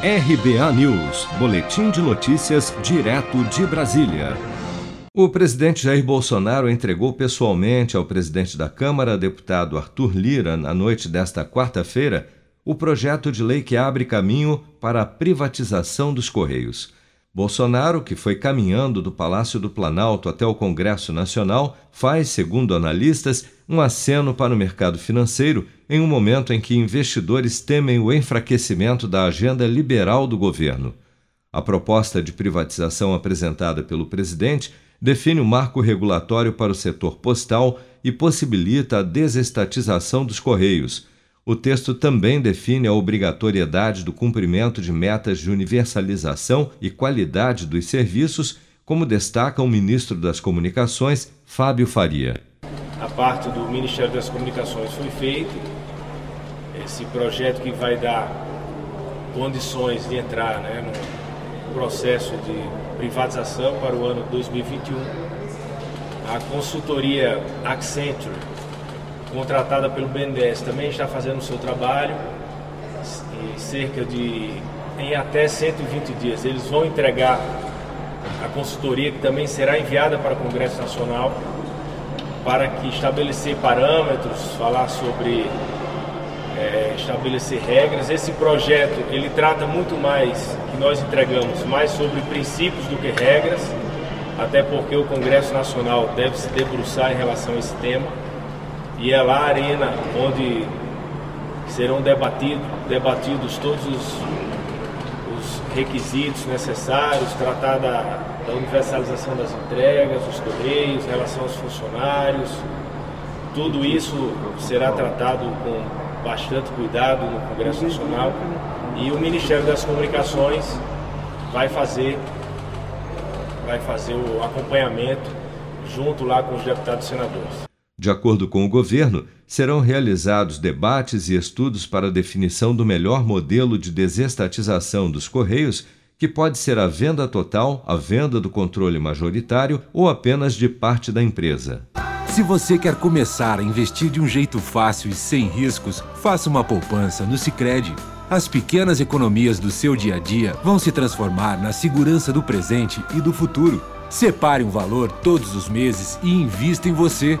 RBA News, Boletim de Notícias, direto de Brasília. O presidente Jair Bolsonaro entregou pessoalmente ao presidente da Câmara, deputado Arthur Lira, na noite desta quarta-feira, o projeto de lei que abre caminho para a privatização dos Correios. Bolsonaro, que foi caminhando do Palácio do Planalto até o Congresso Nacional, faz, segundo analistas, um aceno para o mercado financeiro em um momento em que investidores temem o enfraquecimento da agenda liberal do governo. A proposta de privatização apresentada pelo presidente define o um marco regulatório para o setor postal e possibilita a desestatização dos Correios o texto também define a obrigatoriedade do cumprimento de metas de universalização e qualidade dos serviços, como destaca o ministro das Comunicações, Fábio Faria. A parte do Ministério das Comunicações foi feita, esse projeto que vai dar condições de entrar né, no processo de privatização para o ano 2021. A consultoria Accenture contratada pelo BNDES, também está fazendo o seu trabalho, e cerca de em até 120 dias. Eles vão entregar a consultoria que também será enviada para o Congresso Nacional para que estabelecer parâmetros, falar sobre é, estabelecer regras. Esse projeto ele trata muito mais que nós entregamos mais sobre princípios do que regras, até porque o Congresso Nacional deve se debruçar em relação a esse tema e é lá a arena onde serão debatido, debatidos todos os, os requisitos necessários, tratar da, da, universalização das entregas, dos correios, relação aos funcionários. Tudo isso será tratado com bastante cuidado no Congresso Nacional e o Ministério das Comunicações vai fazer vai fazer o acompanhamento junto lá com os deputados e senadores. De acordo com o governo, serão realizados debates e estudos para a definição do melhor modelo de desestatização dos Correios, que pode ser a venda total, a venda do controle majoritário ou apenas de parte da empresa. Se você quer começar a investir de um jeito fácil e sem riscos, faça uma poupança no Sicredi. As pequenas economias do seu dia a dia vão se transformar na segurança do presente e do futuro. Separe um valor todos os meses e invista em você.